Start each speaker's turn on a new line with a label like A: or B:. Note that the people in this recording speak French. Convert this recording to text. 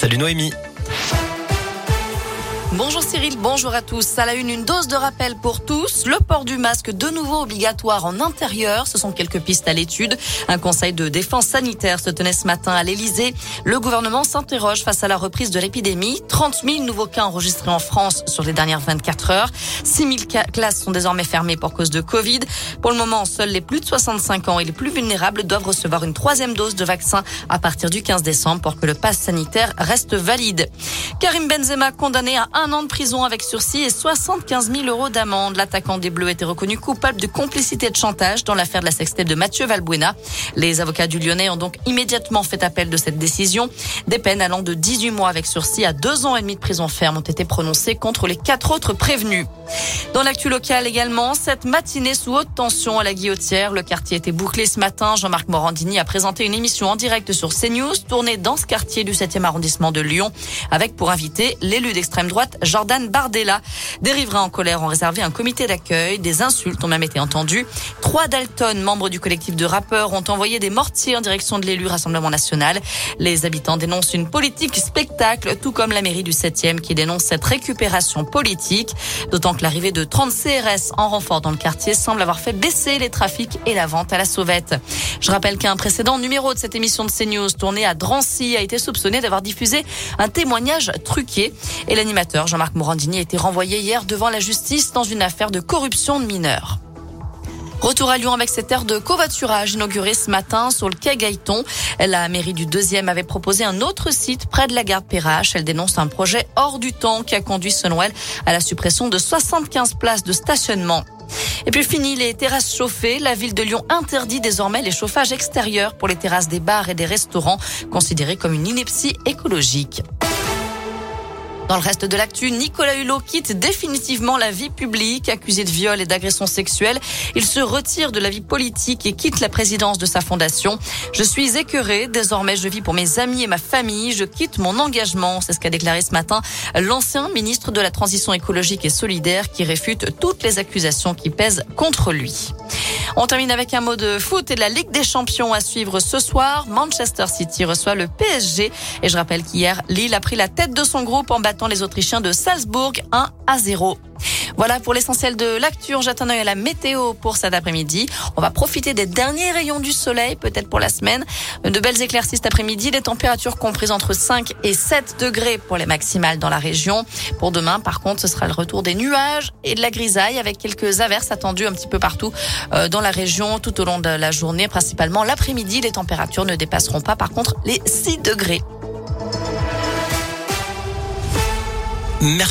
A: Salut Noémie.
B: Bonjour Cyril, bonjour à tous. À la une, une dose de rappel pour tous. Le port du masque de nouveau obligatoire en intérieur. Ce sont quelques pistes à l'étude. Un conseil de défense sanitaire se tenait ce matin à l'Elysée. Le gouvernement s'interroge face à la reprise de l'épidémie. 30 000 nouveaux cas enregistrés en France sur les dernières 24 heures. 6 000 classes sont désormais fermées pour cause de Covid. Pour le moment, seuls les plus de 65 ans et les plus vulnérables doivent recevoir une troisième dose de vaccin à partir du 15 décembre pour que le pass sanitaire reste valide. Karim Benzema condamné à un an de prison avec sursis et 75 000 euros d'amende. L'attaquant des Bleus était reconnu coupable de complicité de chantage dans l'affaire de la sextape de Mathieu Valbuena. Les avocats du Lyonnais ont donc immédiatement fait appel de cette décision. Des peines allant de 18 mois avec sursis à deux ans et demi de prison ferme ont été prononcées contre les quatre autres prévenus. Dans l'actu locale également, cette matinée sous haute tension à la Guillotière, le quartier était bouclé ce matin. Jean-Marc Morandini a présenté une émission en direct sur CNews, tournée dans ce quartier du 7e arrondissement de Lyon, avec pour invité l'élu d'extrême droite Jordan Bardella. Des riverains en colère ont réservé un comité d'accueil. Des insultes ont même été entendues. Trois Dalton, membres du collectif de rappeurs, ont envoyé des mortiers en direction de l'élu Rassemblement National. Les habitants dénoncent une politique spectacle, tout comme la mairie du 7e qui dénonce cette récupération politique. D'autant que l'arrivée de 30 CRS en renfort dans le quartier semble avoir fait baisser les trafics et la vente à la sauvette. Je rappelle qu'un précédent numéro de cette émission de CNews tournée à Drancy a été soupçonné d'avoir diffusé un témoignage truqué et l'animateur Jean-Marc Morandini a été renvoyé hier devant la justice dans une affaire de corruption de mineurs. Retour à Lyon avec cette aire de covoiturage inaugurée ce matin sur le quai Gaëton. La mairie du deuxième avait proposé un autre site près de la gare Perrache. Elle dénonce un projet hors du temps qui a conduit selon à la suppression de 75 places de stationnement. Et puis fini les terrasses chauffées. La ville de Lyon interdit désormais les chauffages extérieurs pour les terrasses des bars et des restaurants, considérés comme une ineptie écologique. Dans le reste de l'actu, Nicolas Hulot quitte définitivement la vie publique. Accusé de viol et d'agression sexuelle, il se retire de la vie politique et quitte la présidence de sa fondation. Je suis écœuré. Désormais, je vis pour mes amis et ma famille. Je quitte mon engagement. C'est ce qu'a déclaré ce matin l'ancien ministre de la Transition écologique et solidaire qui réfute toutes les accusations qui pèsent contre lui. On termine avec un mot de foot et de la Ligue des Champions à suivre ce soir. Manchester City reçoit le PSG. Et je rappelle qu'hier, Lille a pris la tête de son groupe en battant les Autrichiens de Salzbourg 1 à 0. Voilà pour l'essentiel de l'actu. J'attends à la météo pour cet après-midi. On va profiter des derniers rayons du soleil, peut-être pour la semaine. De belles éclaircies cet après-midi. Les températures comprises entre 5 et 7 degrés pour les maximales dans la région. Pour demain, par contre, ce sera le retour des nuages et de la grisaille avec quelques averses attendues un petit peu partout euh, dans la région tout au long de la journée, principalement l'après-midi. Les températures ne dépasseront pas, par contre, les 6 degrés.
A: Merci.